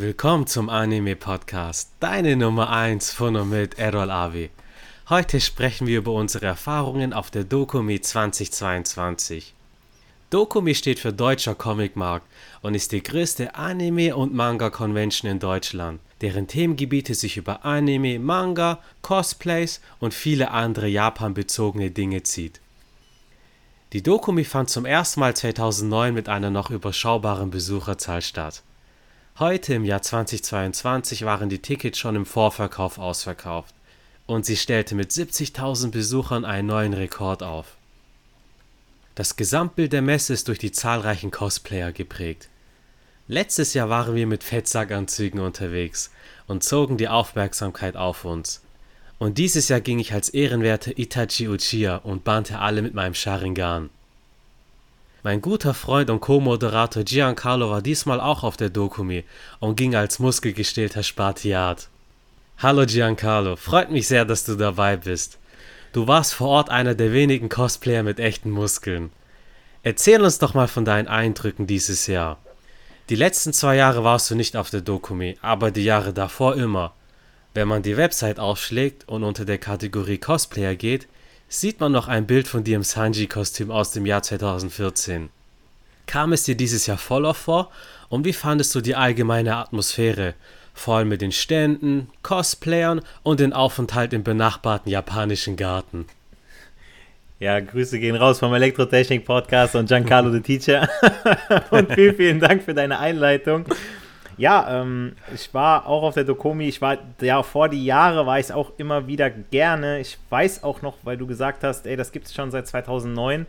Willkommen zum Anime Podcast, deine Nummer 1 von und mit Errol Avi. Heute sprechen wir über unsere Erfahrungen auf der Dokumi 2022. Dokumi steht für Deutscher Comicmarkt und ist die größte Anime- und Manga-Convention in Deutschland, deren Themengebiete sich über Anime, Manga, Cosplays und viele andere Japan-bezogene Dinge zieht. Die Dokumi fand zum ersten Mal 2009 mit einer noch überschaubaren Besucherzahl statt. Heute im Jahr 2022 waren die Tickets schon im Vorverkauf ausverkauft und sie stellte mit 70.000 Besuchern einen neuen Rekord auf. Das Gesamtbild der Messe ist durch die zahlreichen Cosplayer geprägt. Letztes Jahr waren wir mit Fettsackanzügen unterwegs und zogen die Aufmerksamkeit auf uns. Und dieses Jahr ging ich als ehrenwerter Itachi Uchiha und bannte alle mit meinem Sharingan. Mein guter Freund und Co-Moderator Giancarlo war diesmal auch auf der Dokumi und ging als muskelgestählter Spartiat. Hallo Giancarlo, freut mich sehr, dass du dabei bist. Du warst vor Ort einer der wenigen Cosplayer mit echten Muskeln. Erzähl uns doch mal von deinen Eindrücken dieses Jahr. Die letzten zwei Jahre warst du nicht auf der Dokumi, aber die Jahre davor immer. Wenn man die Website aufschlägt und unter der Kategorie Cosplayer geht, sieht man noch ein Bild von dir im Sanji-Kostüm aus dem Jahr 2014. Kam es dir dieses Jahr voller vor und wie fandest du die allgemeine Atmosphäre, vor allem mit den Ständen, Cosplayern und den Aufenthalt im benachbarten japanischen Garten? Ja, Grüße gehen raus vom Elektrotechnik-Podcast und Giancarlo the Teacher. und vielen, vielen Dank für deine Einleitung. Ja, ähm, ich war auch auf der Dokomi. Ich war, ja, vor die Jahre war ich auch immer wieder gerne. Ich weiß auch noch, weil du gesagt hast, ey, das gibt es schon seit 2009.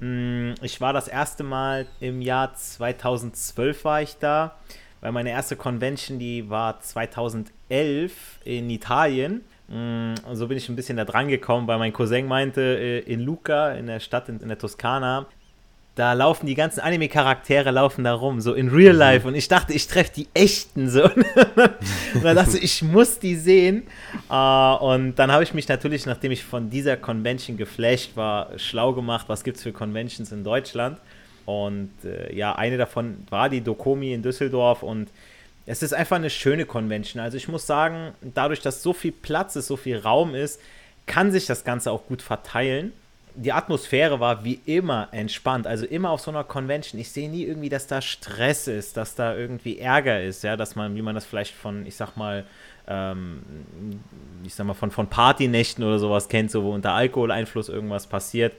Mm, ich war das erste Mal im Jahr 2012 war ich da, weil meine erste Convention, die war 2011 in Italien. Mm, und so bin ich ein bisschen da dran gekommen, weil mein Cousin meinte, äh, in Lucca, in der Stadt in der Toskana, da laufen die ganzen Anime-Charaktere laufen da rum, so in Real mhm. Life. Und ich dachte, ich treffe die echten so. und dann dachte ich, ich muss die sehen. Uh, und dann habe ich mich natürlich, nachdem ich von dieser Convention geflasht war, schlau gemacht, was gibt es für Conventions in Deutschland. Und äh, ja, eine davon war die Dokomi in Düsseldorf und es ist einfach eine schöne Convention. Also ich muss sagen, dadurch, dass so viel Platz ist, so viel Raum ist, kann sich das Ganze auch gut verteilen die Atmosphäre war wie immer entspannt. Also immer auf so einer Convention. Ich sehe nie irgendwie, dass da Stress ist, dass da irgendwie Ärger ist, ja, dass man, wie man das vielleicht von, ich sag mal, ähm, ich sag mal, von, von Partynächten oder sowas kennt, so wo unter Alkoholeinfluss irgendwas passiert.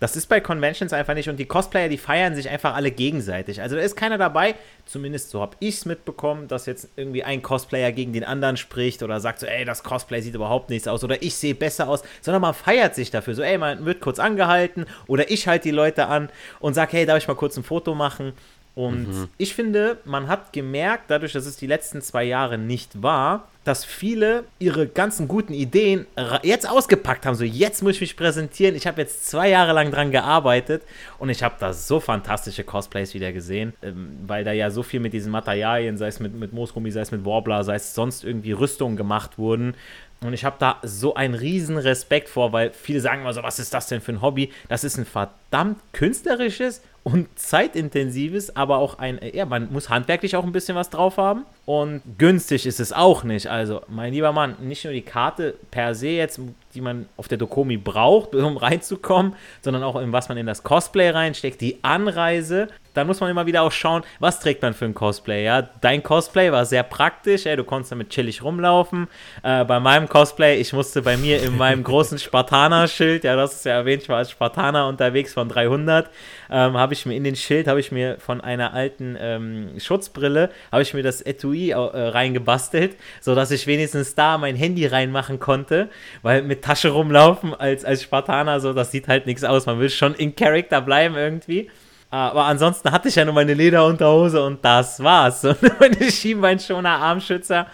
Das ist bei Conventions einfach nicht und die Cosplayer, die feiern sich einfach alle gegenseitig. Also da ist keiner dabei, zumindest so habe ich es mitbekommen, dass jetzt irgendwie ein Cosplayer gegen den anderen spricht oder sagt so, ey, das Cosplay sieht überhaupt nichts aus oder ich sehe besser aus, sondern man feiert sich dafür. So, ey, man wird kurz angehalten oder ich halte die Leute an und sage, hey, darf ich mal kurz ein Foto machen? Und mhm. ich finde, man hat gemerkt, dadurch, dass es die letzten zwei Jahre nicht war, dass viele ihre ganzen guten Ideen jetzt ausgepackt haben. So, jetzt muss ich mich präsentieren. Ich habe jetzt zwei Jahre lang dran gearbeitet und ich habe da so fantastische Cosplays wieder gesehen, ähm, weil da ja so viel mit diesen Materialien, sei es mit, mit Moosgummi, sei es mit Warbler, sei es sonst irgendwie Rüstungen gemacht wurden. Und ich habe da so einen riesen Respekt vor, weil viele sagen immer so, was ist das denn für ein Hobby? Das ist ein verdammt künstlerisches und zeitintensives, aber auch ein, ja, man muss handwerklich auch ein bisschen was drauf haben. Und günstig ist es auch nicht. Also, mein lieber Mann, nicht nur die Karte per se jetzt, die man auf der Dokomi braucht, um reinzukommen, sondern auch in was man in das Cosplay reinsteckt, die Anreise. Dann muss man immer wieder auch schauen, was trägt man für ein Cosplay. Ja, dein Cosplay war sehr praktisch, ja, du konntest damit chillig rumlaufen. Äh, bei meinem Cosplay, ich musste bei mir in meinem großen Spartaner-Schild, ja, das ist ja erwähnt, ich war als Spartaner unterwegs von 300, ähm, habe ich mir in den Schild, habe ich mir von einer alten ähm, Schutzbrille, habe ich mir das Etui äh, reingebastelt, sodass ich wenigstens da mein Handy reinmachen konnte, weil mit Tasche rumlaufen als, als Spartaner, so, das sieht halt nichts aus. Man will schon in Charakter bleiben irgendwie. Aber ansonsten hatte ich ja nur meine Lederunterhose und das war's. Und meine Schienbeinschoner, Armschützer.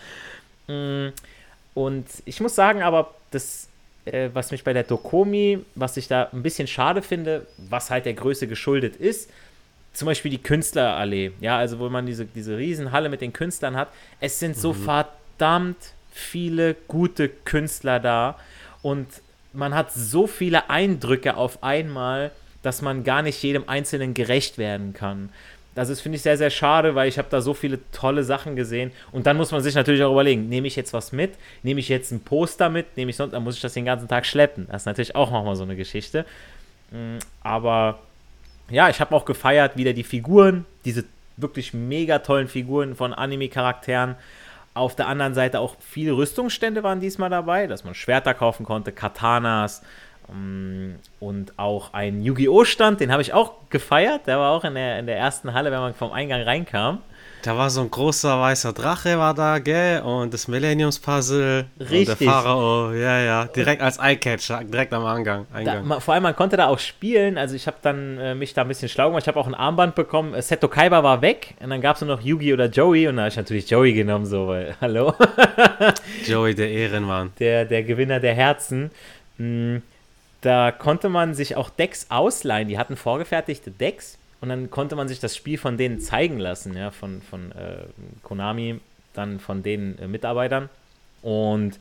Mm, und ich muss sagen, aber das, äh, was mich bei der Dokomi, was ich da ein bisschen schade finde, was halt der Größe geschuldet ist, zum Beispiel die Künstlerallee, ja, also wo man diese, diese Riesenhalle mit den Künstlern hat, es sind so mhm. verdammt viele gute Künstler da und man hat so viele Eindrücke auf einmal, dass man gar nicht jedem Einzelnen gerecht werden kann. Das ist, finde ich, sehr, sehr schade, weil ich habe da so viele tolle Sachen gesehen. Und dann muss man sich natürlich auch überlegen, nehme ich jetzt was mit? Nehme ich jetzt ein Poster mit? Nehme ich sonst, dann muss ich das den ganzen Tag schleppen. Das ist natürlich auch nochmal so eine Geschichte. Mm, aber ja, ich habe auch gefeiert, wieder die Figuren, diese wirklich mega tollen Figuren von Anime-Charakteren. Auf der anderen Seite auch viele Rüstungsstände waren diesmal dabei, dass man Schwerter kaufen konnte, Katanas, ähm, und auch ein Yu-Gi-Oh! Stand, den habe ich auch gefeiert. Der war auch in der, in der ersten Halle, wenn man vom Eingang reinkam. Da war so ein großer weißer Drache war da, gell? Und das Millenniums-Puzzle. Richtig. Und der Pharao, ja, ja. Direkt als Eyecatcher, direkt am Eingang. Eingang. Da, vor allem, man konnte da auch spielen. Also ich habe dann äh, mich da ein bisschen schlau gemacht. Ich habe auch ein Armband bekommen. Äh, Seto Kaiba war weg. Und dann gab es nur noch Yugi oder Joey. Und da habe ich natürlich Joey genommen, so, weil, hallo. Joey, der Ehrenmann. Der, der Gewinner der Herzen. Hm da konnte man sich auch Decks ausleihen. Die hatten vorgefertigte Decks und dann konnte man sich das Spiel von denen zeigen lassen, ja, von, von äh, Konami, dann von den äh, Mitarbeitern. Und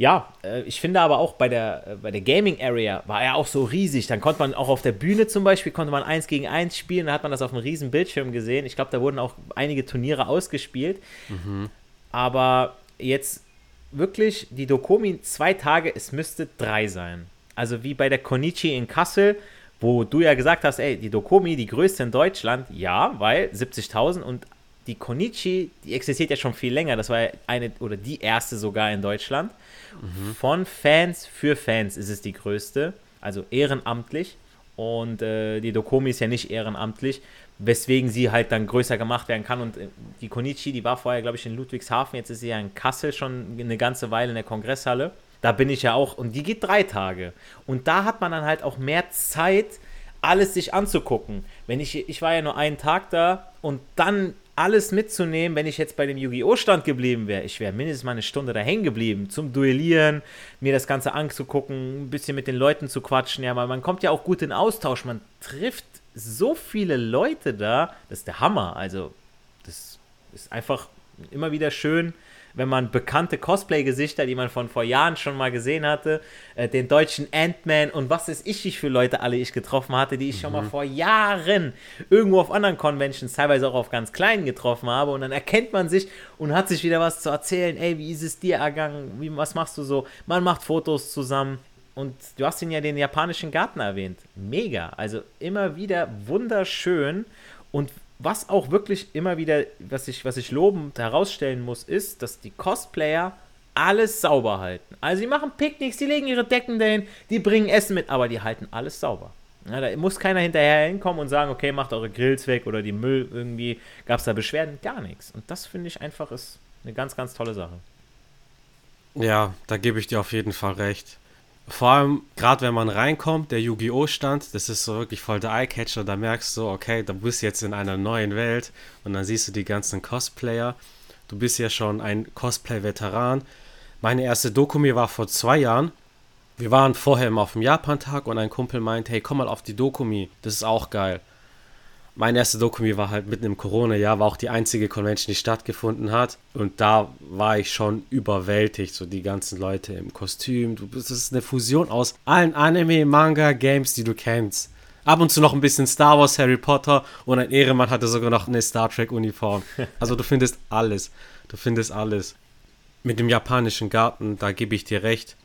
ja, äh, ich finde aber auch bei der, äh, bei der Gaming Area war er auch so riesig. Dann konnte man auch auf der Bühne zum Beispiel, konnte man eins gegen eins spielen, da hat man das auf einem riesen Bildschirm gesehen. Ich glaube, da wurden auch einige Turniere ausgespielt. Mhm. Aber jetzt wirklich die Dokomi zwei Tage, es müsste drei sein. Also wie bei der Konichi in Kassel, wo du ja gesagt hast, ey, die Dokomi, die größte in Deutschland, ja, weil 70.000 und die Konichi, die existiert ja schon viel länger. Das war eine oder die erste sogar in Deutschland. Mhm. Von Fans für Fans ist es die größte, also ehrenamtlich. Und äh, die Dokomi ist ja nicht ehrenamtlich, weswegen sie halt dann größer gemacht werden kann. Und äh, die Konichi, die war vorher, glaube ich, in Ludwigshafen, jetzt ist sie ja in Kassel schon eine ganze Weile in der Kongresshalle. Da bin ich ja auch, und die geht drei Tage. Und da hat man dann halt auch mehr Zeit, alles sich anzugucken. Wenn ich, ich war ja nur einen Tag da und dann alles mitzunehmen, wenn ich jetzt bei dem Yu-Gi-Oh! Stand geblieben wäre. Ich wäre mindestens mal eine Stunde da hängen geblieben, zum Duellieren, mir das Ganze anzugucken, ein bisschen mit den Leuten zu quatschen. Ja, weil man kommt ja auch gut in Austausch. Man trifft so viele Leute da. Das ist der Hammer. Also, das ist einfach immer wieder schön, wenn man bekannte Cosplay-Gesichter, die man von vor Jahren schon mal gesehen hatte, äh, den deutschen Ant-Man und was ist ich, wie für Leute alle ich getroffen hatte, die ich mhm. schon mal mhm. vor Jahren irgendwo auf anderen Conventions, teilweise auch auf ganz kleinen getroffen habe und dann erkennt man sich und hat sich wieder was zu erzählen. Ey, wie ist es dir ergangen? Wie, was machst du so? Man macht Fotos zusammen. Und du hast ihn ja den japanischen Garten erwähnt. Mega. Also immer wieder wunderschön. Und was auch wirklich immer wieder, was ich, was ich lobend herausstellen muss, ist, dass die Cosplayer alles sauber halten. Also die machen Picknicks, die legen ihre Decken dahin, die bringen Essen mit, aber die halten alles sauber. Ja, da muss keiner hinterher hinkommen und sagen, okay, macht eure Grills weg oder die Müll irgendwie, gab es da Beschwerden? Gar nichts. Und das finde ich einfach ist eine ganz, ganz tolle Sache. Ja, da gebe ich dir auf jeden Fall recht vor allem, gerade wenn man reinkommt, der Yu-Gi-Oh! Stand, das ist so wirklich voll der Eyecatcher. Da merkst du, okay, du bist jetzt in einer neuen Welt und dann siehst du die ganzen Cosplayer. Du bist ja schon ein Cosplay-Veteran. Meine erste Doku mir war vor zwei Jahren. Wir waren vorher immer auf dem Japan-Tag und ein Kumpel meint, hey, komm mal auf die Dokumi, das ist auch geil mein erster Dokumi war halt mitten im Corona-Jahr, war auch die einzige Convention, die stattgefunden hat. Und da war ich schon überwältigt, so die ganzen Leute im Kostüm. Das ist eine Fusion aus allen Anime, Manga, Games, die du kennst. Ab und zu noch ein bisschen Star Wars, Harry Potter und ein Ehrenmann hatte sogar noch eine Star Trek-Uniform. Also du findest alles. Du findest alles. Mit dem japanischen Garten, da gebe ich dir recht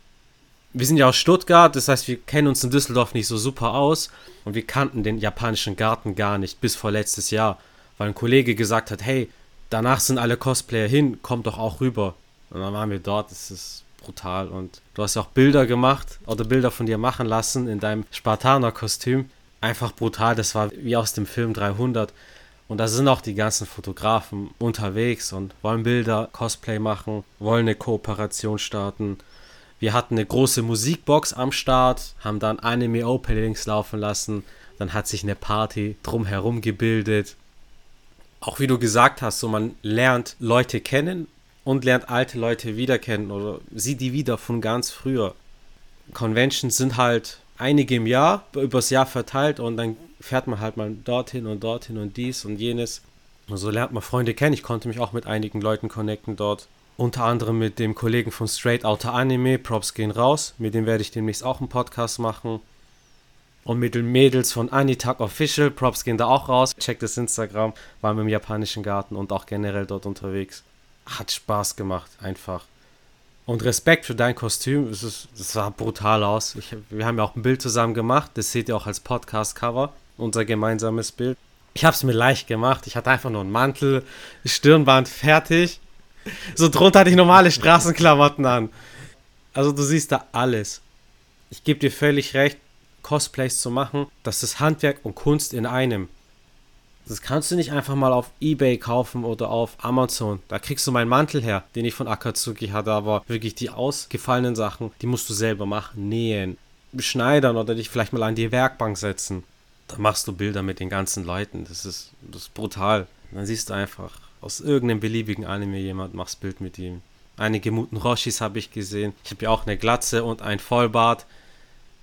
wir sind ja aus Stuttgart, das heißt, wir kennen uns in Düsseldorf nicht so super aus und wir kannten den japanischen Garten gar nicht bis vor letztes Jahr, weil ein Kollege gesagt hat, hey, danach sind alle Cosplayer hin, kommt doch auch rüber. Und dann waren wir dort, das ist brutal und du hast ja auch Bilder gemacht oder Bilder von dir machen lassen in deinem Spartaner-Kostüm. Einfach brutal, das war wie aus dem Film 300. Und da sind auch die ganzen Fotografen unterwegs und wollen Bilder, Cosplay machen, wollen eine Kooperation starten. Wir hatten eine große Musikbox am Start, haben dann Anime-Openings laufen lassen. Dann hat sich eine Party drumherum gebildet. Auch wie du gesagt hast, so man lernt Leute kennen und lernt alte Leute wieder kennen oder sieht die wieder von ganz früher. Conventions sind halt einige im Jahr, übers Jahr verteilt und dann fährt man halt mal dorthin und dorthin und dies und jenes. Und so lernt man Freunde kennen. Ich konnte mich auch mit einigen Leuten connecten dort. Unter anderem mit dem Kollegen von Straight Outta Anime, Props gehen raus. Mit dem werde ich demnächst auch einen Podcast machen. und mit den Mädels von Anitak Official. Props gehen da auch raus. Checkt das Instagram. Waren wir im japanischen Garten und auch generell dort unterwegs. Hat Spaß gemacht, einfach. Und Respekt für dein Kostüm. Es ist, das sah brutal aus. Ich, wir haben ja auch ein Bild zusammen gemacht. Das seht ihr auch als Podcast-Cover. Unser gemeinsames Bild. Ich habe es mir leicht gemacht. Ich hatte einfach nur einen Mantel, Stirnband fertig. So drunter hatte ich normale Straßenklamotten an. Also du siehst da alles. Ich gebe dir völlig recht, Cosplays zu machen, das ist Handwerk und Kunst in einem. Das kannst du nicht einfach mal auf Ebay kaufen oder auf Amazon. Da kriegst du meinen Mantel her, den ich von Akatsuki hatte, aber wirklich die ausgefallenen Sachen, die musst du selber machen, nähen, schneidern oder dich vielleicht mal an die Werkbank setzen. Da machst du Bilder mit den ganzen Leuten. Das ist, das ist brutal. Dann siehst du einfach aus irgendeinem beliebigen Anime jemand, machst Bild mit ihm. Einige Muten Roshis habe ich gesehen. Ich habe ja auch eine Glatze und ein Vollbart.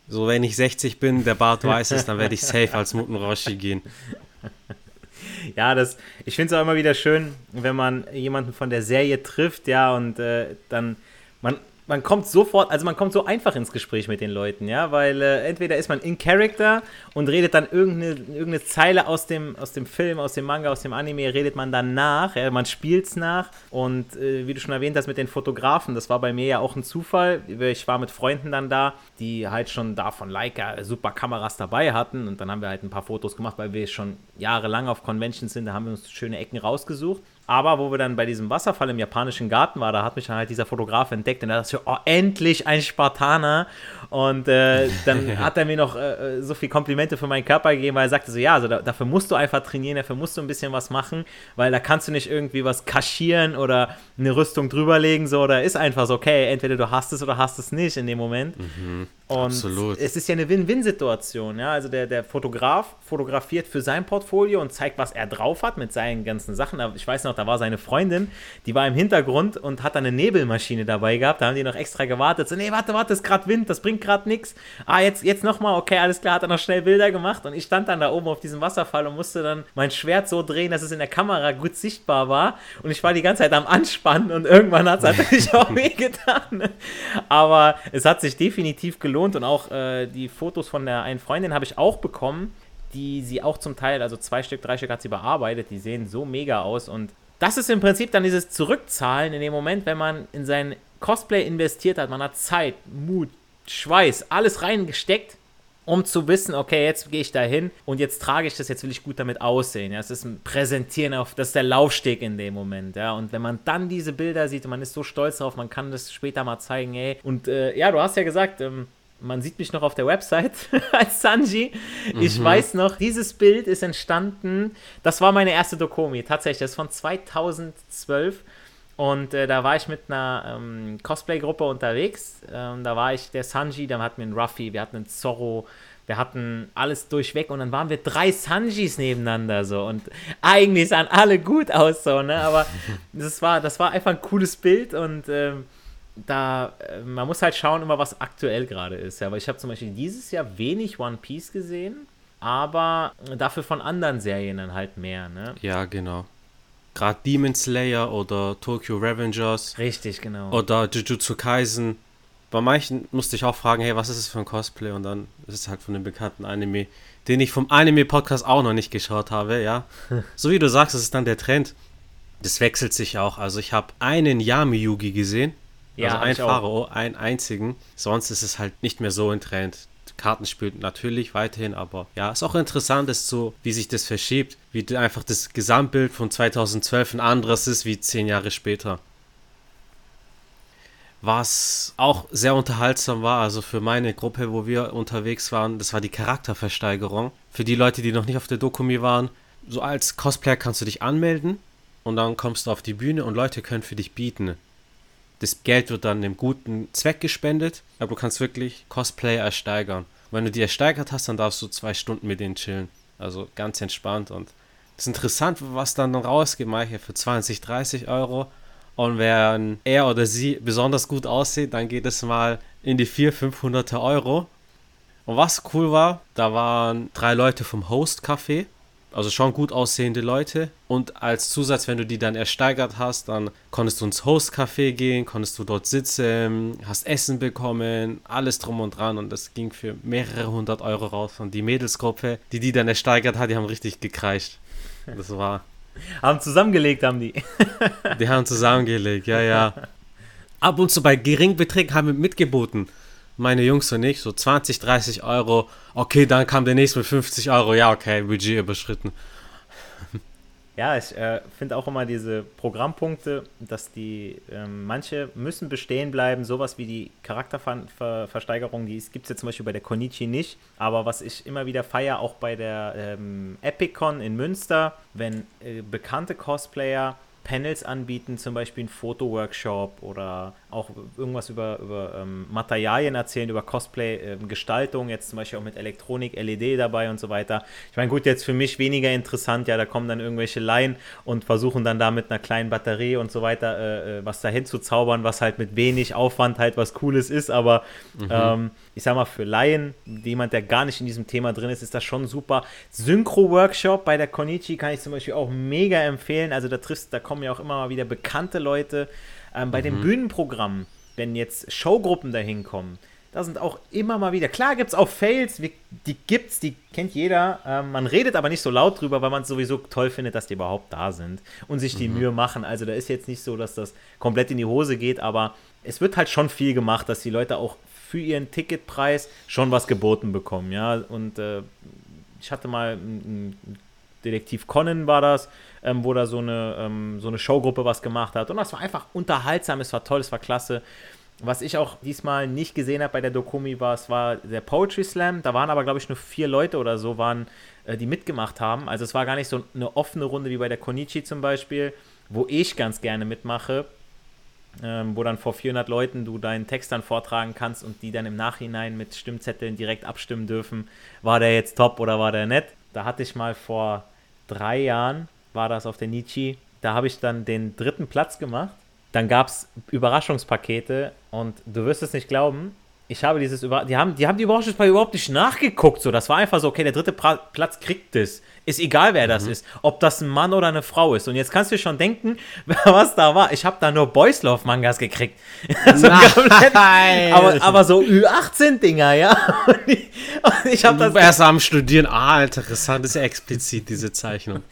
So, wenn ich 60 bin, der Bart weiß es, dann werde ich safe als Muten Roshi gehen. ja, das, ich finde es auch immer wieder schön, wenn man jemanden von der Serie trifft, ja, und äh, dann, man, man kommt sofort, also man kommt so einfach ins Gespräch mit den Leuten, ja, weil äh, entweder ist man in Character und redet dann irgendeine, irgendeine Zeile aus dem, aus dem Film, aus dem Manga, aus dem Anime, redet man dann nach, ja, man es nach und äh, wie du schon erwähnt hast mit den Fotografen, das war bei mir ja auch ein Zufall, ich war mit Freunden dann da, die halt schon da von Leica super Kameras dabei hatten und dann haben wir halt ein paar Fotos gemacht, weil wir schon jahrelang auf Conventions sind, da haben wir uns schöne Ecken rausgesucht aber wo wir dann bei diesem Wasserfall im japanischen Garten waren, da hat mich dann halt dieser Fotograf entdeckt und er dachte, oh, endlich ein Spartaner. Und äh, dann hat er mir noch äh, äh, so viel Komplimente für meinen Körper gegeben, weil er sagte so, ja, also da, dafür musst du einfach trainieren, dafür musst du ein bisschen was machen, weil da kannst du nicht irgendwie was kaschieren oder eine Rüstung drüberlegen, so, oder ist einfach so, okay, entweder du hast es oder hast es nicht in dem Moment. Mhm. Und Absolut. es ist ja eine Win-Win-Situation, ja. Also der, der Fotograf fotografiert für sein Portfolio und zeigt, was er drauf hat mit seinen ganzen Sachen. Ich weiß noch, da war seine Freundin, die war im Hintergrund und hat dann eine Nebelmaschine dabei gehabt. Da haben die noch extra gewartet. So, nee, warte, warte, ist gerade Wind, das bringt gerade nichts. Ah, jetzt, jetzt nochmal, okay, alles klar, hat er noch schnell Bilder gemacht. Und ich stand dann da oben auf diesem Wasserfall und musste dann mein Schwert so drehen, dass es in der Kamera gut sichtbar war. Und ich war die ganze Zeit am Anspannen und irgendwann hat es natürlich auch wehgetan. Aber es hat sich definitiv gelohnt gelohnt und auch äh, die Fotos von der einen Freundin habe ich auch bekommen, die sie auch zum Teil, also zwei Stück, drei Stück hat sie bearbeitet, die sehen so mega aus und das ist im Prinzip dann dieses Zurückzahlen in dem Moment, wenn man in sein Cosplay investiert hat, man hat Zeit, Mut, Schweiß, alles reingesteckt um zu wissen, okay, jetzt gehe ich da hin und jetzt trage ich das, jetzt will ich gut damit aussehen. Ja, es ist ein Präsentieren auf, das ist der Laufsteg in dem Moment. Ja, und wenn man dann diese Bilder sieht man ist so stolz darauf, man kann das später mal zeigen, ey. Und äh, ja, du hast ja gesagt, ähm, man sieht mich noch auf der Website als Sanji. Ich mhm. weiß noch, dieses Bild ist entstanden, das war meine erste Dokomi, tatsächlich, das ist von 2012. Und äh, da war ich mit einer ähm, Cosplay-Gruppe unterwegs. Ähm, da war ich der Sanji, dann hatten wir einen Ruffy, wir hatten einen Zorro, wir hatten alles durchweg und dann waren wir drei Sanjis nebeneinander so und eigentlich sahen alle gut aus so, ne? Aber das war, das war einfach ein cooles Bild und ähm, da, äh, man muss halt schauen immer, was aktuell gerade ist. Ja, aber ich habe zum Beispiel dieses Jahr wenig One Piece gesehen, aber dafür von anderen Serien dann halt mehr, ne? Ja, genau. Gerade Demon Slayer oder Tokyo Revengers. Richtig, genau. Oder Jujutsu Kaisen. Bei manchen musste ich auch fragen, hey, was ist das für ein Cosplay? Und dann ist es halt von dem bekannten Anime, den ich vom Anime-Podcast auch noch nicht geschaut habe, ja. so wie du sagst, das ist dann der Trend. Das wechselt sich auch. Also ich habe einen Yami-Yugi gesehen. Ja, also ein Fahrer, einen einzigen. Sonst ist es halt nicht mehr so ein Trend. Karten spielt natürlich weiterhin, aber ja, ist auch interessant, ist so, wie sich das verschiebt, wie einfach das Gesamtbild von 2012 ein anderes ist wie zehn Jahre später. Was auch sehr unterhaltsam war, also für meine Gruppe, wo wir unterwegs waren, das war die Charakterversteigerung. Für die Leute, die noch nicht auf der Dokumi waren, so als Cosplayer kannst du dich anmelden und dann kommst du auf die Bühne und Leute können für dich bieten. Das Geld wird dann dem guten Zweck gespendet, aber du kannst wirklich Cosplayer ersteigern. Wenn du die ersteigert hast, dann darfst du zwei Stunden mit denen chillen. Also ganz entspannt und es ist interessant, was dann rausgeht, manche für 20, 30 Euro. Und wenn er oder sie besonders gut aussieht, dann geht es mal in die 400, 500 Euro. Und was cool war, da waren drei Leute vom Host Café. Also schon gut aussehende Leute. Und als Zusatz, wenn du die dann ersteigert hast, dann konntest du ins Host-Café gehen, konntest du dort sitzen, hast Essen bekommen, alles drum und dran. Und das ging für mehrere hundert Euro raus. Und die Mädelsgruppe, die die dann ersteigert hat, die haben richtig gekreischt. Das war. haben zusammengelegt, haben die. die haben zusammengelegt, ja, ja. Ab und zu bei geringen Beträgen haben wir mitgeboten meine Jungs und ich, so 20, 30 Euro. Okay, dann kam der nächste mit 50 Euro. Ja, okay, Budget überschritten. Ja, ich äh, finde auch immer diese Programmpunkte, dass die, äh, manche müssen bestehen bleiben, sowas wie die Charakterversteigerung, die gibt es ja zum Beispiel bei der Konichi nicht, aber was ich immer wieder feiere, auch bei der ähm, Epicon in Münster, wenn äh, bekannte Cosplayer Panels anbieten, zum Beispiel einen Fotoworkshop oder auch irgendwas über, über ähm, Materialien erzählen, über Cosplay-Gestaltung, ähm, jetzt zum Beispiel auch mit Elektronik, LED dabei und so weiter. Ich meine, gut, jetzt für mich weniger interessant, ja, da kommen dann irgendwelche Laien und versuchen dann da mit einer kleinen Batterie und so weiter äh, äh was dahin zu zaubern, was halt mit wenig Aufwand halt was Cooles ist, aber mhm. ähm, ich sag mal, für Laien, jemand, der gar nicht in diesem Thema drin ist, ist das schon super. Synchro-Workshop bei der Konichi kann ich zum Beispiel auch mega empfehlen. Also da triffst, da kommen ja auch immer mal wieder bekannte Leute. Ähm, bei mhm. den Bühnenprogrammen, wenn jetzt Showgruppen dahin kommen, da sind auch immer mal wieder. Klar gibt es auch Fails, die gibt's, die kennt jeder. Ähm, man redet aber nicht so laut drüber, weil man es sowieso toll findet, dass die überhaupt da sind und sich die mhm. Mühe machen. Also da ist jetzt nicht so, dass das komplett in die Hose geht, aber es wird halt schon viel gemacht, dass die Leute auch für ihren Ticketpreis schon was geboten bekommen, ja. Und äh, ich hatte mal ein, Detektiv Conan war das, ähm, wo da so eine, ähm, so eine Showgruppe was gemacht hat. Und das war einfach unterhaltsam, es war toll, es war klasse. Was ich auch diesmal nicht gesehen habe bei der Dokumi war, es war der Poetry Slam. Da waren aber, glaube ich, nur vier Leute oder so, waren, äh, die mitgemacht haben. Also es war gar nicht so eine offene Runde wie bei der Konichi zum Beispiel, wo ich ganz gerne mitmache ähm, wo dann vor 400 Leuten du deinen Text dann vortragen kannst und die dann im Nachhinein mit Stimmzetteln direkt abstimmen dürfen, war der jetzt top oder war der nett. Da hatte ich mal vor drei Jahren, war das auf der Nietzsche, da habe ich dann den dritten Platz gemacht. Dann gab es Überraschungspakete und du wirst es nicht glauben, ich habe dieses Über die haben die haben die Überraschungspaket überhaupt nicht nachgeguckt so. Das war einfach so okay der dritte pra Platz kriegt es ist egal, wer das mhm. ist. Ob das ein Mann oder eine Frau ist. Und jetzt kannst du schon denken, was da war. Ich habe da nur Boys Love Mangas gekriegt. so Nein. aber, aber so Ü18-Dinger, ja. Und ich, und ich habe das. Erst am Studieren. Ah, interessant, ist ja explizit, diese Zeichnung.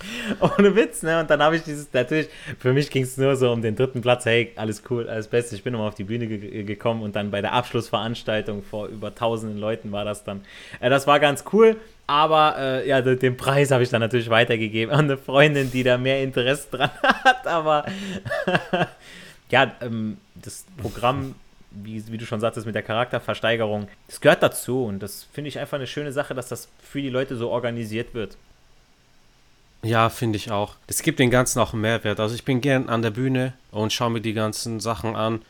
Ohne Witz, ne? Und dann habe ich dieses, natürlich, für mich ging es nur so um den dritten Platz. Hey, alles cool, alles Beste. Ich bin nochmal auf die Bühne ge gekommen und dann bei der Abschlussveranstaltung vor über tausenden Leuten war das dann. Äh, das war ganz cool. Aber äh, ja, den Preis habe ich dann natürlich weitergegeben an eine Freundin, die da mehr Interesse dran hat. Aber ja, ähm, das Programm, wie, wie du schon sagtest, mit der Charakterversteigerung, das gehört dazu. Und das finde ich einfach eine schöne Sache, dass das für die Leute so organisiert wird. Ja, finde ich auch. Es gibt den Ganzen auch einen Mehrwert. Also ich bin gern an der Bühne und schaue mir die ganzen Sachen an.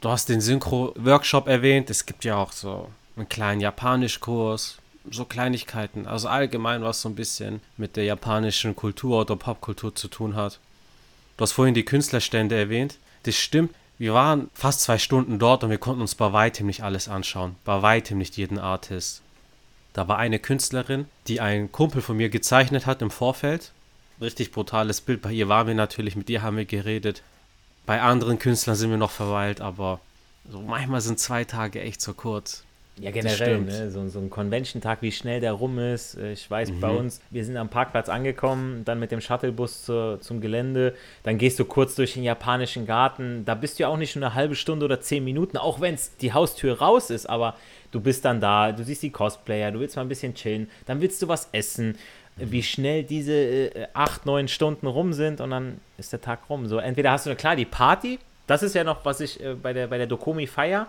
Du hast den Synchro-Workshop erwähnt. Es gibt ja auch so einen kleinen Japanischkurs, so Kleinigkeiten. Also allgemein, was so ein bisschen mit der japanischen Kultur oder Popkultur zu tun hat. Du hast vorhin die Künstlerstände erwähnt. Das stimmt. Wir waren fast zwei Stunden dort und wir konnten uns bei weitem nicht alles anschauen. Bei weitem nicht jeden Artist. Da war eine Künstlerin, die ein Kumpel von mir gezeichnet hat im Vorfeld. Richtig brutales Bild. Bei ihr waren wir natürlich, mit ihr haben wir geredet. Bei anderen Künstlern sind wir noch verweilt, aber so manchmal sind zwei Tage echt so kurz. Ja, generell, ne? so, so ein Convention-Tag, wie schnell der rum ist. Ich weiß, mhm. bei uns, wir sind am Parkplatz angekommen, dann mit dem Shuttlebus zur, zum Gelände, dann gehst du kurz durch den japanischen Garten. Da bist du ja auch nicht nur eine halbe Stunde oder zehn Minuten, auch wenn es die Haustür raus ist, aber du bist dann da, du siehst die Cosplayer, du willst mal ein bisschen chillen, dann willst du was essen. Mhm. Wie schnell diese äh, acht, neun Stunden rum sind und dann ist der Tag rum. So, entweder hast du, klar, die Party, das ist ja noch, was ich äh, bei der, bei der Dokomi feier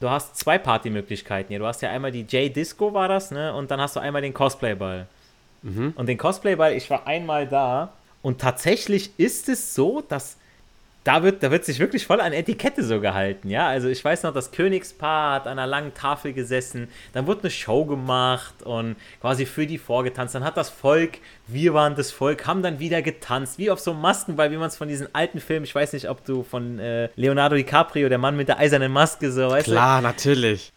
du hast zwei Partymöglichkeiten hier. Du hast ja einmal die J-Disco war das, ne? Und dann hast du einmal den Cosplay-Ball. Mhm. Und den Cosplay-Ball, ich war einmal da und tatsächlich ist es so, dass da wird, da wird sich wirklich voll an Etikette so gehalten, ja. Also ich weiß noch, das Königspaar hat an einer langen Tafel gesessen, dann wurde eine Show gemacht und quasi für die vorgetanzt. Dann hat das Volk, wir waren das Volk, haben dann wieder getanzt, wie auf so einem Maskenball, wie man es von diesen alten Filmen, ich weiß nicht, ob du von äh, Leonardo DiCaprio, der Mann mit der eisernen Maske, so, weißt Klar, du? natürlich.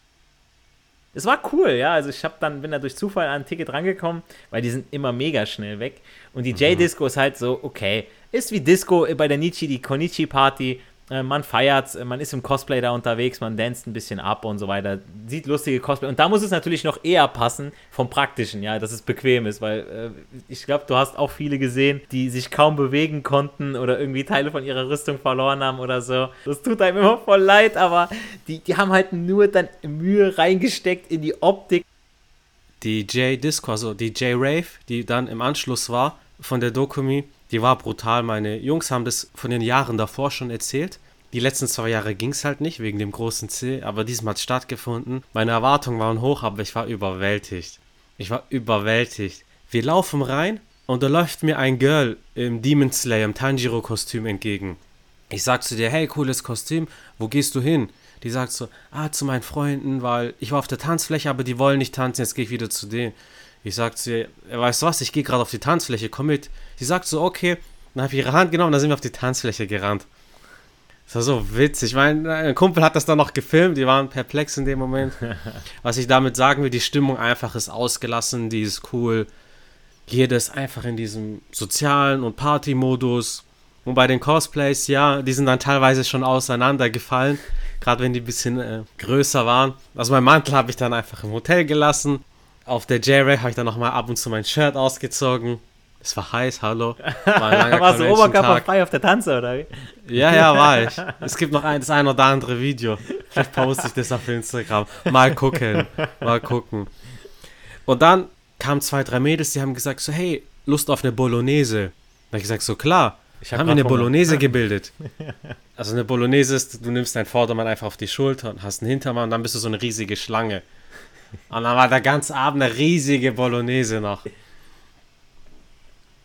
Es war cool, ja. Also ich habe dann, bin da durch Zufall an ein Ticket rangekommen, weil die sind immer mega schnell weg. Und die J-Disco ist halt so, okay, ist wie Disco bei der Nietzsche, die Konichi-Party. Äh, man feiert, äh, man ist im Cosplay da unterwegs, man danst ein bisschen ab und so weiter, sieht lustige Cosplay. Und da muss es natürlich noch eher passen vom Praktischen, ja, dass es bequem ist, weil äh, ich glaube, du hast auch viele gesehen, die sich kaum bewegen konnten oder irgendwie Teile von ihrer Rüstung verloren haben oder so. Das tut einem immer voll leid, aber die, die haben halt nur dann Mühe reingesteckt in die Optik. Die J-Disco, also die J-Rave, die dann im Anschluss war von der Dokumi, die war brutal. Meine Jungs haben das von den Jahren davor schon erzählt. Die letzten zwei Jahre ging es halt nicht wegen dem großen C, aber diesmal hat es stattgefunden. Meine Erwartungen waren hoch, aber ich war überwältigt. Ich war überwältigt. Wir laufen rein und da läuft mir ein Girl im Demon Slayer, im Tanjiro-Kostüm entgegen. Ich sag zu dir, hey, cooles Kostüm, wo gehst du hin? Die sagt so, ah, zu meinen Freunden, weil ich war auf der Tanzfläche, aber die wollen nicht tanzen, jetzt gehe ich wieder zu denen. Ich sag zu ihr, weißt du was, ich gehe gerade auf die Tanzfläche, komm mit. Sie sagt so, okay. Dann habe ich ihre Hand genommen und dann sind wir auf die Tanzfläche gerannt. Das war so witzig. Mein, mein Kumpel hat das dann noch gefilmt, die waren perplex in dem Moment. Was ich damit sagen will, die Stimmung einfach ist ausgelassen, die ist cool. Jeder ist einfach in diesem sozialen und Party-Modus. Und bei den Cosplays, ja, die sind dann teilweise schon auseinandergefallen, gerade wenn die ein bisschen äh, größer waren. Also mein Mantel habe ich dann einfach im Hotel gelassen. Auf der J-Ray habe ich dann nochmal ab und zu mein Shirt ausgezogen. Es war heiß, hallo. War Warst du oberkörperfrei auf der Tanze, oder wie? Ja, ja, war ich. Es gibt noch ein, das ein oder andere Video. Vielleicht poste ich das auf Instagram. Mal gucken. Mal gucken. Und dann kamen zwei, drei Mädels, die haben gesagt so, hey, Lust auf eine Bolognese. Da habe ich gesagt, so klar. Ich hab haben wir eine Bolognese gebildet. Also eine Bolognese ist, du nimmst deinen Vordermann einfach auf die Schulter und hast einen Hintermann und dann bist du so eine riesige Schlange. Und dann war der ganze Abend eine riesige Bolognese noch.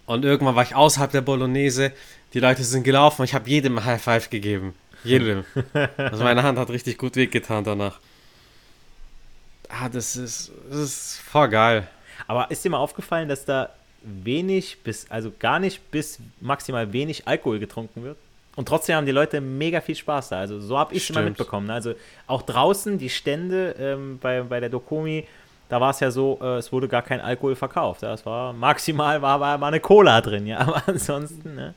Und irgendwann war ich außerhalb der Bolognese. Die Leute sind gelaufen ich habe jedem High Five gegeben. Jedem. also meine Hand hat richtig gut wehgetan danach. Ah, das ist, das ist voll geil. Aber ist dir mal aufgefallen, dass da wenig bis, also gar nicht bis maximal wenig Alkohol getrunken wird? Und trotzdem haben die Leute mega viel Spaß da. Also so habe ich es immer mitbekommen. Also auch draußen die Stände ähm, bei, bei der Dokomi, da war es ja so, äh, es wurde gar kein Alkohol verkauft. Ja. Es war maximal war, war mal eine Cola drin, ja. Aber ansonsten, ne?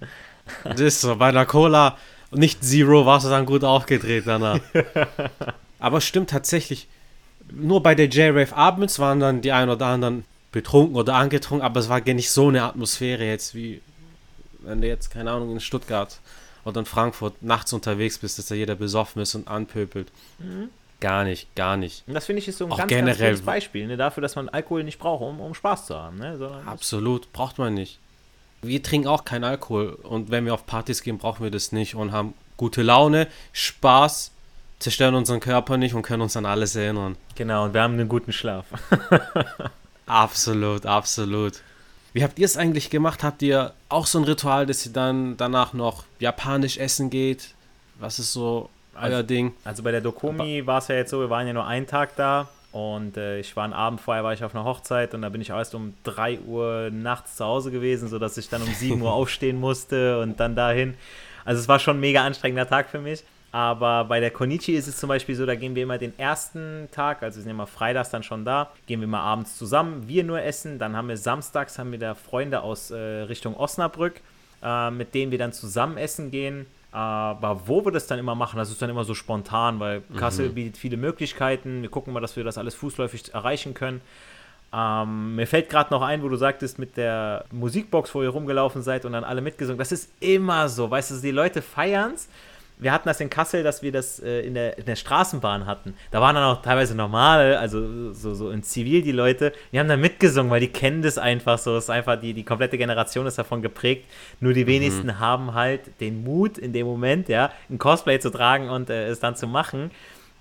Das ist so, bei einer Cola nicht Zero warst du dann gut aufgedreht danach. Aber stimmt tatsächlich, nur bei der J-Rave abends waren dann die ein oder anderen betrunken oder angetrunken, aber es war gar nicht so eine Atmosphäre jetzt wie wenn du jetzt, keine Ahnung, in Stuttgart oder in Frankfurt nachts unterwegs bist, dass da jeder besoffen ist und anpöbelt. Mhm. Gar nicht, gar nicht. Und das finde ich ist so ein Auch ganz, generell, ganz Beispiel ne, dafür, dass man Alkohol nicht braucht, um, um Spaß zu haben. Ne, absolut, braucht man nicht. Wir trinken auch keinen Alkohol und wenn wir auf Partys gehen, brauchen wir das nicht und haben gute Laune, Spaß, zerstören unseren Körper nicht und können uns an alles erinnern. Genau, und wir haben einen guten Schlaf. absolut, absolut. Wie habt ihr es eigentlich gemacht? Habt ihr auch so ein Ritual, dass ihr dann danach noch japanisch essen geht? Was ist so euer also? Also bei der Dokomi war es ja jetzt so, wir waren ja nur einen Tag da und äh, ich war einen Abend vorher war ich auf einer Hochzeit und da bin ich erst um 3 Uhr nachts zu Hause gewesen, sodass ich dann um 7 Uhr aufstehen musste und dann dahin. Also es war schon ein mega anstrengender Tag für mich. Aber bei der Konichi ist es zum Beispiel so, da gehen wir immer den ersten Tag, also wir sind immer freitags dann schon da, gehen wir mal abends zusammen, wir nur essen, dann haben wir samstags, haben wir da Freunde aus äh, Richtung Osnabrück, äh, mit denen wir dann zusammen essen gehen. Aber wo wir das dann immer machen, das ist dann immer so spontan, weil Kassel mhm. bietet viele Möglichkeiten. Wir gucken mal, dass wir das alles fußläufig erreichen können. Ähm, mir fällt gerade noch ein, wo du sagtest, mit der Musikbox, wo ihr rumgelaufen seid und dann alle mitgesungen. Das ist immer so, weißt du, die Leute feiern es wir hatten das in Kassel, dass wir das äh, in, der, in der Straßenbahn hatten. Da waren dann auch teilweise normale, also so, so in Zivil die Leute, die haben da mitgesungen, weil die kennen das einfach so. Es ist einfach, die, die komplette Generation ist davon geprägt. Nur die mhm. wenigsten mhm. haben halt den Mut in dem Moment, ja, ein Cosplay zu tragen und äh, es dann zu machen.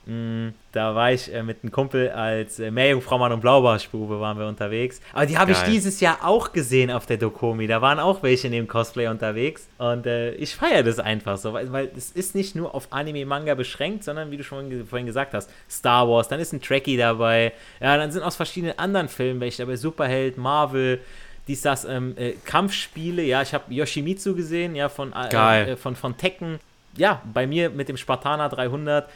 Mm, da war ich äh, mit einem Kumpel als äh, Meerjungfraumann und Blaubarschbube waren wir unterwegs. Aber die habe ich dieses Jahr auch gesehen auf der Dokomi. Da waren auch welche in dem Cosplay unterwegs. Und äh, ich feiere das einfach so, weil, weil es ist nicht nur auf Anime-Manga beschränkt, sondern wie du schon vorhin gesagt hast, Star Wars, dann ist ein Trekkie dabei. Ja, dann sind aus verschiedenen anderen Filmen welche dabei. Superheld, Marvel, dies, das, ähm, äh, Kampfspiele. Ja, ich habe Yoshimitsu gesehen, ja, von, äh, äh, von, von Tekken. Ja, bei mir mit dem Spartaner 300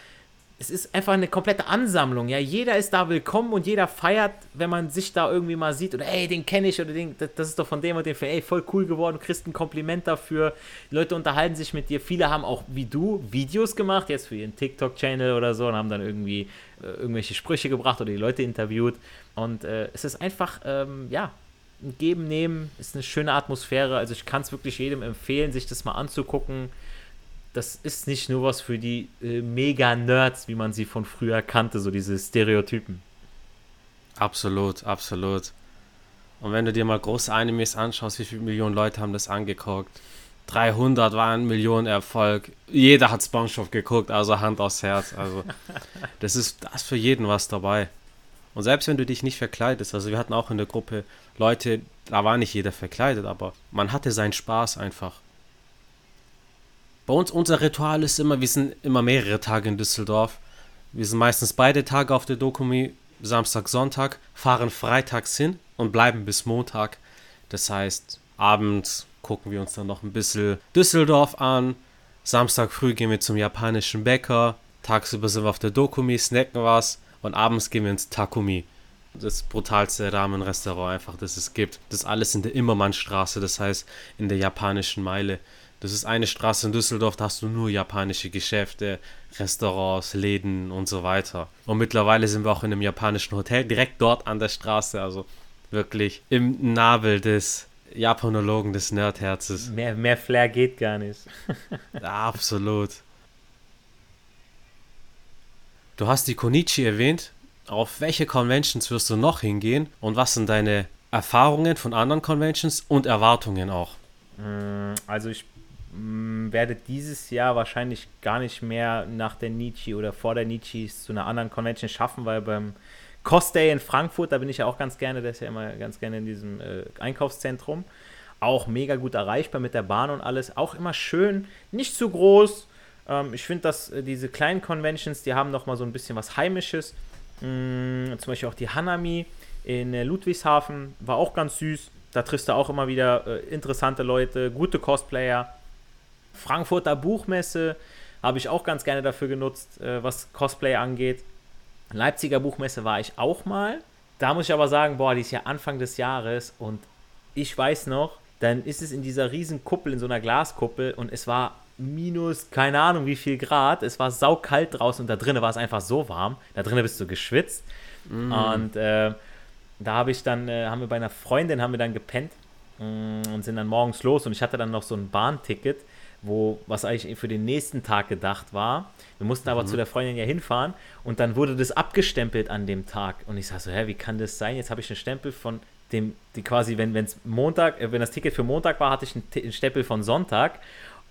es ist einfach eine komplette Ansammlung. Ja, jeder ist da willkommen und jeder feiert, wenn man sich da irgendwie mal sieht oder ey, den kenne ich oder den, das ist doch von dem und dem, ey, voll cool geworden, kriegst ein Kompliment dafür. Die Leute unterhalten sich mit dir. Viele haben auch wie du Videos gemacht, jetzt für ihren TikTok-Channel oder so und haben dann irgendwie äh, irgendwelche Sprüche gebracht oder die Leute interviewt. Und äh, es ist einfach, ähm, ja, ein Geben, Nehmen, ist eine schöne Atmosphäre. Also ich kann es wirklich jedem empfehlen, sich das mal anzugucken das ist nicht nur was für die äh, Mega-Nerds, wie man sie von früher kannte, so diese Stereotypen. Absolut, absolut. Und wenn du dir mal große Animes anschaust, wie viele Millionen Leute haben das angeguckt? 300 war ein Millionenerfolg. Jeder hat SpongeBob geguckt, also Hand aufs Herz. Also, das ist das für jeden was dabei. Und selbst wenn du dich nicht verkleidest, also wir hatten auch in der Gruppe Leute, da war nicht jeder verkleidet, aber man hatte seinen Spaß einfach. Bei uns, unser Ritual ist immer, wir sind immer mehrere Tage in Düsseldorf. Wir sind meistens beide Tage auf der Dokumi, Samstag, Sonntag, fahren freitags hin und bleiben bis Montag. Das heißt, abends gucken wir uns dann noch ein bisschen Düsseldorf an. Samstag früh gehen wir zum japanischen Bäcker. Tagsüber sind wir auf der Dokumi, snacken was. Und abends gehen wir ins Takumi. Das brutalste Rahmenrestaurant einfach, das es gibt. Das alles in der Immermannstraße, das heißt in der japanischen Meile. Das ist eine Straße in Düsseldorf, da hast du nur japanische Geschäfte, Restaurants, Läden und so weiter. Und mittlerweile sind wir auch in einem japanischen Hotel, direkt dort an der Straße, also wirklich im Nabel des Japanologen des Nerdherzes. Mehr, mehr Flair geht gar nicht. Absolut. Du hast die Konichi erwähnt. Auf welche Conventions wirst du noch hingehen und was sind deine Erfahrungen von anderen Conventions und Erwartungen auch? Mm, also ich werde dieses Jahr wahrscheinlich gar nicht mehr nach der Nietzsche oder vor der Nietzsche zu einer anderen Convention schaffen, weil beim Cost Day in Frankfurt, da bin ich ja auch ganz gerne, der ist ja immer ganz gerne in diesem äh, Einkaufszentrum. Auch mega gut erreichbar mit der Bahn und alles. Auch immer schön, nicht zu groß. Ähm, ich finde, dass äh, diese kleinen Conventions, die haben nochmal so ein bisschen was Heimisches. Mm, zum Beispiel auch die Hanami in äh, Ludwigshafen war auch ganz süß. Da triffst du auch immer wieder äh, interessante Leute, gute Cosplayer. Frankfurter Buchmesse habe ich auch ganz gerne dafür genutzt, äh, was Cosplay angeht. Leipziger Buchmesse war ich auch mal. Da muss ich aber sagen, boah, die ist ja Anfang des Jahres und ich weiß noch, dann ist es in dieser riesen Kuppel, in so einer Glaskuppel und es war minus, keine Ahnung wie viel Grad. Es war saukalt draußen und da drinnen war es einfach so warm. Da drinnen bist du geschwitzt. Mm. Und äh, da habe ich dann, äh, haben wir bei einer Freundin, haben wir dann gepennt mm, und sind dann morgens los und ich hatte dann noch so ein Bahnticket wo was eigentlich für den nächsten Tag gedacht war. Wir mussten aber mhm. zu der Freundin ja hinfahren und dann wurde das abgestempelt an dem Tag. Und ich sag so, hä, wie kann das sein? Jetzt habe ich einen Stempel von dem, die quasi, wenn es Montag, äh, wenn das Ticket für Montag war, hatte ich einen, einen Stempel von Sonntag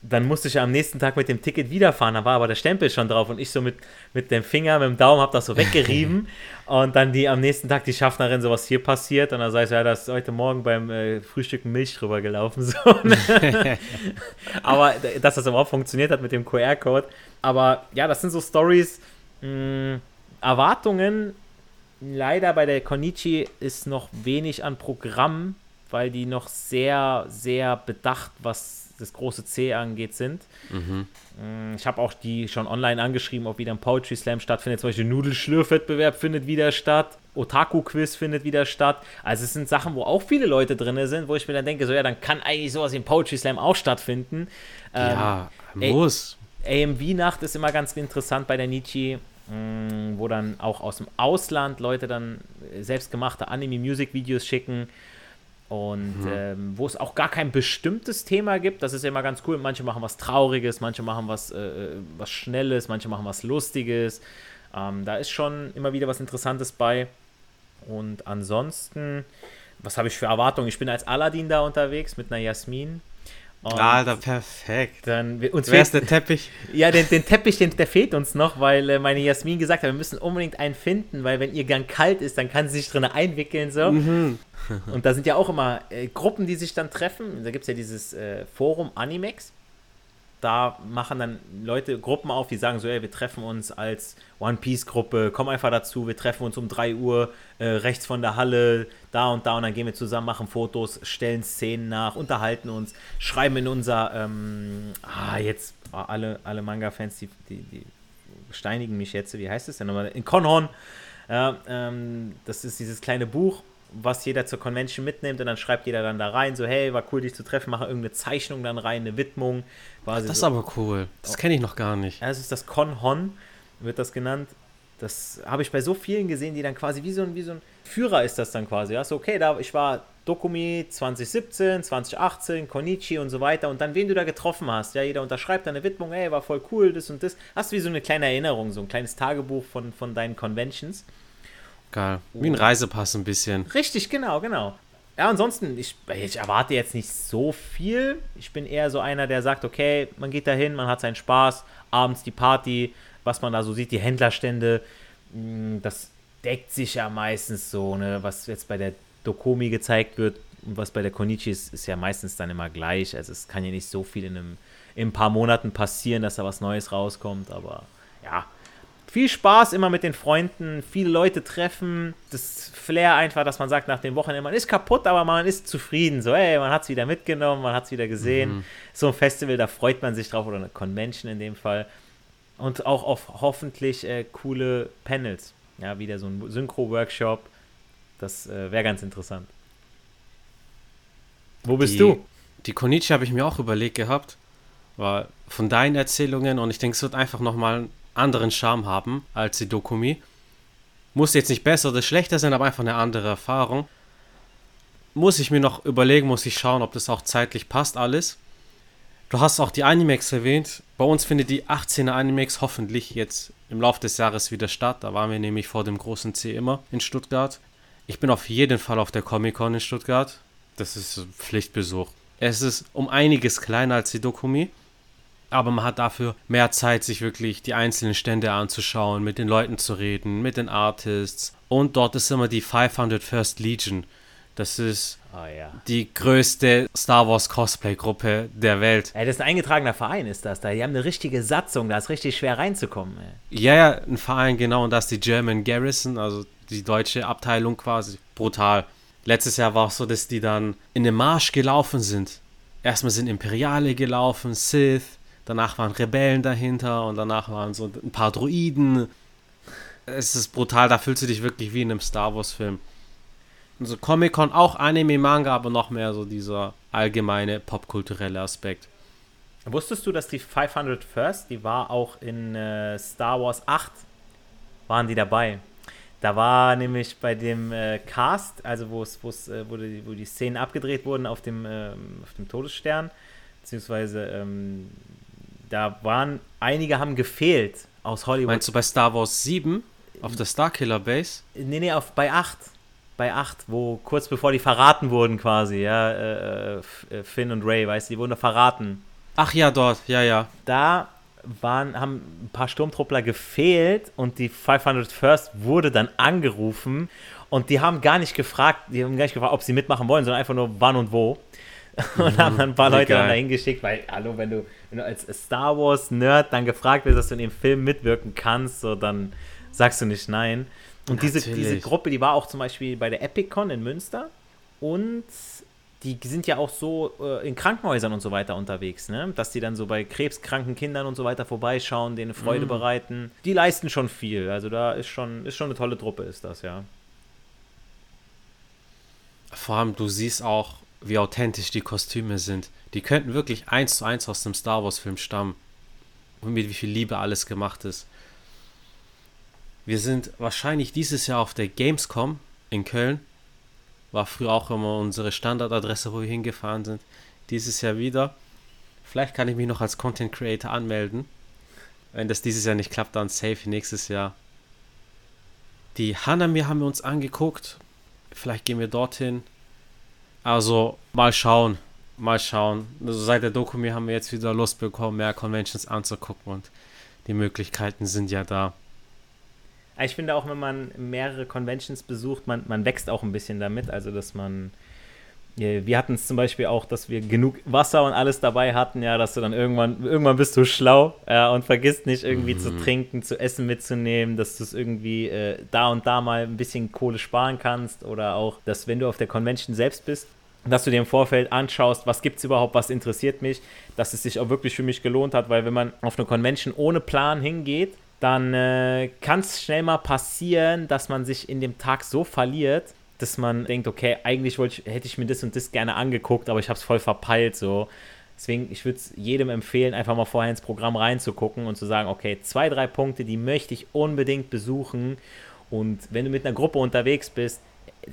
dann musste ich am nächsten Tag mit dem Ticket wiederfahren, da war aber der Stempel schon drauf und ich so mit, mit dem Finger, mit dem Daumen habe das so weggerieben und dann die am nächsten Tag die Schaffnerin so was hier passiert und dann sag ich, ja, das ist heute Morgen beim äh, Frühstücken Milch drüber gelaufen. So. aber dass das überhaupt funktioniert hat mit dem QR-Code. Aber ja, das sind so Stories, hm, Erwartungen. Leider bei der Konichi ist noch wenig an Programm, weil die noch sehr, sehr bedacht, was das große C angeht, sind. Mhm. Mm, ich habe auch die schon online angeschrieben, ob wieder ein Poetry Slam stattfindet. Zum Beispiel Nudelschlürfwettbewerb findet wieder statt. Otaku-Quiz findet wieder statt. Also es sind Sachen, wo auch viele Leute drin sind, wo ich mir dann denke, so ja, dann kann eigentlich sowas wie ein Poetry Slam auch stattfinden. Ja, ähm, muss. AMV-Nacht ist immer ganz interessant bei der Nietzsche, mm, wo dann auch aus dem Ausland Leute dann selbstgemachte Anime-Music-Videos schicken und mhm. ähm, wo es auch gar kein bestimmtes Thema gibt. Das ist immer ganz cool. Manche machen was Trauriges, manche machen was, äh, äh, was Schnelles, manche machen was Lustiges. Ähm, da ist schon immer wieder was Interessantes bei. Und ansonsten, was habe ich für Erwartungen? Ich bin als Aladdin da unterwegs mit einer Jasmin. Und Alter, perfekt. Dann, uns fehlt der Teppich. Ja, den, den Teppich, den, der fehlt uns noch, weil äh, meine Jasmin gesagt hat, wir müssen unbedingt einen finden, weil wenn ihr Gang kalt ist, dann kann sie sich drin einwickeln so. Mhm. Und da sind ja auch immer äh, Gruppen, die sich dann treffen. Da gibt es ja dieses äh, Forum Animex da machen dann Leute Gruppen auf, die sagen so, ey, wir treffen uns als One Piece Gruppe, komm einfach dazu, wir treffen uns um 3 Uhr äh, rechts von der Halle, da und da und dann gehen wir zusammen, machen Fotos, stellen Szenen nach, unterhalten uns, schreiben in unser, ähm, ah, jetzt alle, alle Manga-Fans, die, die, die steinigen mich jetzt, wie heißt es denn nochmal? In Conhorn. Ja, ähm, das ist dieses kleine Buch, was jeder zur Convention mitnimmt und dann schreibt jeder dann da rein, so hey, war cool dich zu treffen, mache irgendeine Zeichnung dann rein, eine Widmung. das ist so, aber cool. Das kenne ich noch gar nicht. Ja, das ist das Con-Hon, wird das genannt. Das habe ich bei so vielen gesehen, die dann quasi wie so ein, wie so ein Führer ist das dann quasi. Ja, so okay, da ich war Dokumi 2017, 2018, Konichi und so weiter und dann wen du da getroffen hast. Ja, jeder unterschreibt deine Widmung, hey, war voll cool, das und das. Hast du wie so eine kleine Erinnerung, so ein kleines Tagebuch von, von deinen Conventions. Geil. Wie ein Reisepass ein bisschen. Richtig, genau, genau. Ja, ansonsten, ich, ich erwarte jetzt nicht so viel. Ich bin eher so einer, der sagt, okay, man geht da hin, man hat seinen Spaß, abends die Party, was man da so sieht, die Händlerstände, mm, das deckt sich ja meistens so, ne, was jetzt bei der Dokomi gezeigt wird und was bei der Konichi ist, ist ja meistens dann immer gleich. Also es kann ja nicht so viel in, einem, in ein paar Monaten passieren, dass da was Neues rauskommt, aber ja, viel Spaß immer mit den Freunden, viele Leute treffen, das Flair einfach, dass man sagt nach dem Wochenende, man ist kaputt, aber man ist zufrieden. So, ey, man hat es wieder mitgenommen, man hat es wieder gesehen. Mhm. So ein Festival, da freut man sich drauf, oder eine Convention in dem Fall. Und auch auf hoffentlich äh, coole Panels. Ja, wieder so ein Synchro-Workshop. Das äh, wäre ganz interessant. Wo bist die, du? Die Konichi habe ich mir auch überlegt gehabt. War von deinen Erzählungen und ich denke, es wird einfach nochmal anderen Charme haben als die Dokumi. Muss jetzt nicht besser oder schlechter sein, aber einfach eine andere Erfahrung. Muss ich mir noch überlegen, muss ich schauen, ob das auch zeitlich passt alles. Du hast auch die Animex erwähnt. Bei uns findet die 18er Animex hoffentlich jetzt im Laufe des Jahres wieder statt. Da waren wir nämlich vor dem großen C immer in Stuttgart. Ich bin auf jeden Fall auf der Comic-Con in Stuttgart. Das ist Pflichtbesuch. Es ist um einiges kleiner als die Dokumi aber man hat dafür mehr Zeit, sich wirklich die einzelnen Stände anzuschauen, mit den Leuten zu reden, mit den Artists. Und dort ist immer die 500 First Legion. Das ist oh, ja. die größte Star Wars Cosplay-Gruppe der Welt. Ey, das ist ein eingetragener Verein, ist das da. Die haben eine richtige Satzung, da ist richtig schwer reinzukommen. Ey. Ja, ja, ein Verein, genau. Und das ist die German Garrison, also die deutsche Abteilung quasi. Brutal. Letztes Jahr war es so, dass die dann in den Marsch gelaufen sind. Erstmal sind Imperiale gelaufen, Sith, danach waren Rebellen dahinter und danach waren so ein paar Droiden. Es ist brutal, da fühlst du dich wirklich wie in einem Star Wars-Film. Und so Comic-Con auch Anime, Manga, aber noch mehr so dieser allgemeine popkulturelle Aspekt. Wusstest du, dass die 500 First, die war auch in äh, Star Wars 8, waren die dabei? Da war nämlich bei dem äh, Cast, also wo es, äh, wo, die, wo die Szenen abgedreht wurden auf dem, ähm, auf dem Todesstern, beziehungsweise ähm, da waren, einige haben gefehlt aus Hollywood. Meinst du bei Star Wars 7 auf der Starkiller Base? Nee, nee, auf, bei 8. Bei 8, wo kurz bevor die verraten wurden quasi, ja, äh, äh, Finn und Ray, weißt du, die wurden verraten. Ach ja, dort, ja, ja. Da waren, haben ein paar Sturmtruppler gefehlt und die 500 First wurde dann angerufen und die haben gar nicht gefragt, die haben gar nicht gefragt, ob sie mitmachen wollen, sondern einfach nur wann und wo. und haben dann ein paar Leute dann dahin geschickt, weil, hallo, wenn du, wenn du als Star Wars-Nerd dann gefragt wirst, dass du in dem Film mitwirken kannst, so dann sagst du nicht nein. Und diese, diese Gruppe, die war auch zum Beispiel bei der EpicCon in Münster und die sind ja auch so äh, in Krankenhäusern und so weiter unterwegs, ne? Dass die dann so bei krebskranken Kindern und so weiter vorbeischauen, denen Freude mm. bereiten. Die leisten schon viel. Also da ist schon, ist schon eine tolle Truppe, ist das, ja. Vor allem, du siehst auch, wie authentisch die Kostüme sind. Die könnten wirklich eins zu eins aus dem Star Wars-Film stammen. Und mit wie viel Liebe alles gemacht ist. Wir sind wahrscheinlich dieses Jahr auf der Gamescom in Köln. War früher auch immer unsere Standardadresse, wo wir hingefahren sind. Dieses Jahr wieder. Vielleicht kann ich mich noch als Content Creator anmelden. Wenn das dieses Jahr nicht klappt, dann safe nächstes Jahr. Die Hanami haben wir uns angeguckt. Vielleicht gehen wir dorthin. Also mal schauen, mal schauen. Also seit der Doku haben wir jetzt wieder Lust bekommen, mehr Conventions anzugucken und die Möglichkeiten sind ja da. Ich finde auch, wenn man mehrere Conventions besucht, man, man wächst auch ein bisschen damit. Also, dass man. Wir hatten es zum Beispiel auch, dass wir genug Wasser und alles dabei hatten, ja, dass du dann irgendwann, irgendwann bist du schlau ja, und vergisst nicht irgendwie mhm. zu trinken, zu essen mitzunehmen, dass du es irgendwie äh, da und da mal ein bisschen Kohle sparen kannst oder auch, dass wenn du auf der Convention selbst bist, dass du dir im Vorfeld anschaust, was gibt es überhaupt, was interessiert mich, dass es sich auch wirklich für mich gelohnt hat, weil wenn man auf eine Convention ohne Plan hingeht, dann äh, kann es schnell mal passieren, dass man sich in dem Tag so verliert, dass man denkt, okay, eigentlich ich, hätte ich mir das und das gerne angeguckt, aber ich habe es voll verpeilt so. Deswegen, ich würde es jedem empfehlen, einfach mal vorher ins Programm reinzugucken und zu sagen, okay, zwei, drei Punkte, die möchte ich unbedingt besuchen. Und wenn du mit einer Gruppe unterwegs bist,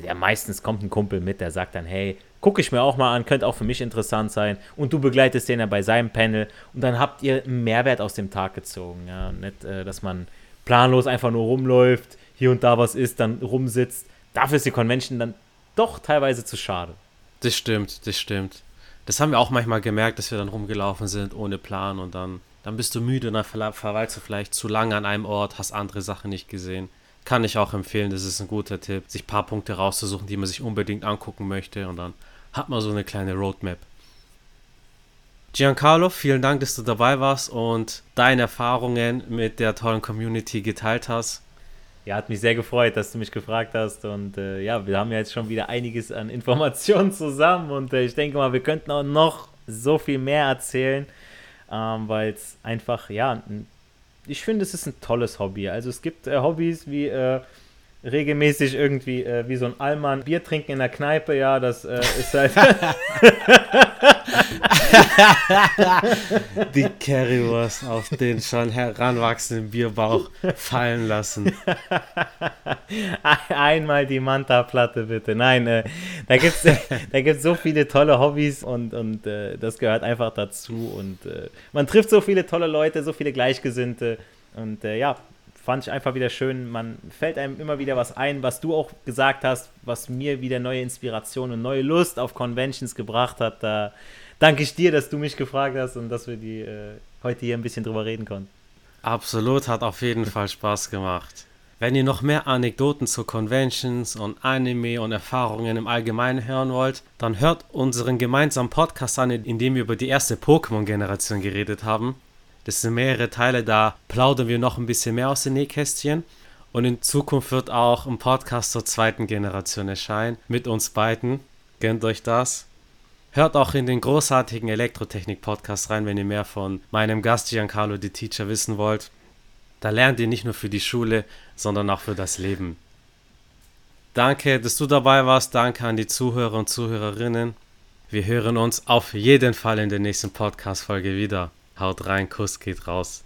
ja, meistens kommt ein Kumpel mit, der sagt dann, hey, gucke ich mir auch mal an, könnte auch für mich interessant sein. Und du begleitest den ja bei seinem Panel und dann habt ihr einen Mehrwert aus dem Tag gezogen. Ja, nicht, äh, dass man planlos einfach nur rumläuft, hier und da was ist, dann rumsitzt. Dafür ist die Convention dann doch teilweise zu schade. Das stimmt, das stimmt. Das haben wir auch manchmal gemerkt, dass wir dann rumgelaufen sind ohne Plan und dann, dann bist du müde und dann verweilst du vielleicht zu lange an einem Ort, hast andere Sachen nicht gesehen. Kann ich auch empfehlen, das ist ein guter Tipp, sich ein paar Punkte rauszusuchen, die man sich unbedingt angucken möchte und dann hat man so eine kleine Roadmap. Giancarlo, vielen Dank, dass du dabei warst und deine Erfahrungen mit der tollen Community geteilt hast. Ja, hat mich sehr gefreut, dass du mich gefragt hast. Und äh, ja, wir haben ja jetzt schon wieder einiges an Informationen zusammen. Und äh, ich denke mal, wir könnten auch noch so viel mehr erzählen, ähm, weil es einfach, ja, ich finde, es ist ein tolles Hobby. Also es gibt äh, Hobbys wie äh, regelmäßig irgendwie äh, wie so ein Allmann Bier trinken in der Kneipe, ja, das äh, ist halt. Die Currywurst auf den schon heranwachsenden Bierbauch fallen lassen. Einmal die Manta-Platte, bitte. Nein, äh, da gibt es da gibt's so viele tolle Hobbys und, und äh, das gehört einfach dazu. Und äh, man trifft so viele tolle Leute, so viele Gleichgesinnte. Und äh, ja, fand ich einfach wieder schön. Man fällt einem immer wieder was ein, was du auch gesagt hast, was mir wieder neue Inspiration und neue Lust auf Conventions gebracht hat. Da danke ich dir, dass du mich gefragt hast und dass wir die äh, heute hier ein bisschen drüber reden konnten. Absolut, hat auf jeden Fall Spaß gemacht. Wenn ihr noch mehr Anekdoten zu Conventions und Anime und Erfahrungen im Allgemeinen hören wollt, dann hört unseren gemeinsamen Podcast an, in dem wir über die erste Pokémon-Generation geredet haben. Das sind mehrere Teile, da plaudern wir noch ein bisschen mehr aus den Nähkästchen. Und in Zukunft wird auch ein Podcast zur zweiten Generation erscheinen mit uns beiden. Gönnt euch das. Hört auch in den großartigen Elektrotechnik-Podcast rein, wenn ihr mehr von meinem Gast Giancarlo the Teacher wissen wollt. Da lernt ihr nicht nur für die Schule, sondern auch für das Leben. Danke, dass du dabei warst. Danke an die Zuhörer und Zuhörerinnen. Wir hören uns auf jeden Fall in der nächsten Podcast-Folge wieder. Haut rein, Kuss geht raus.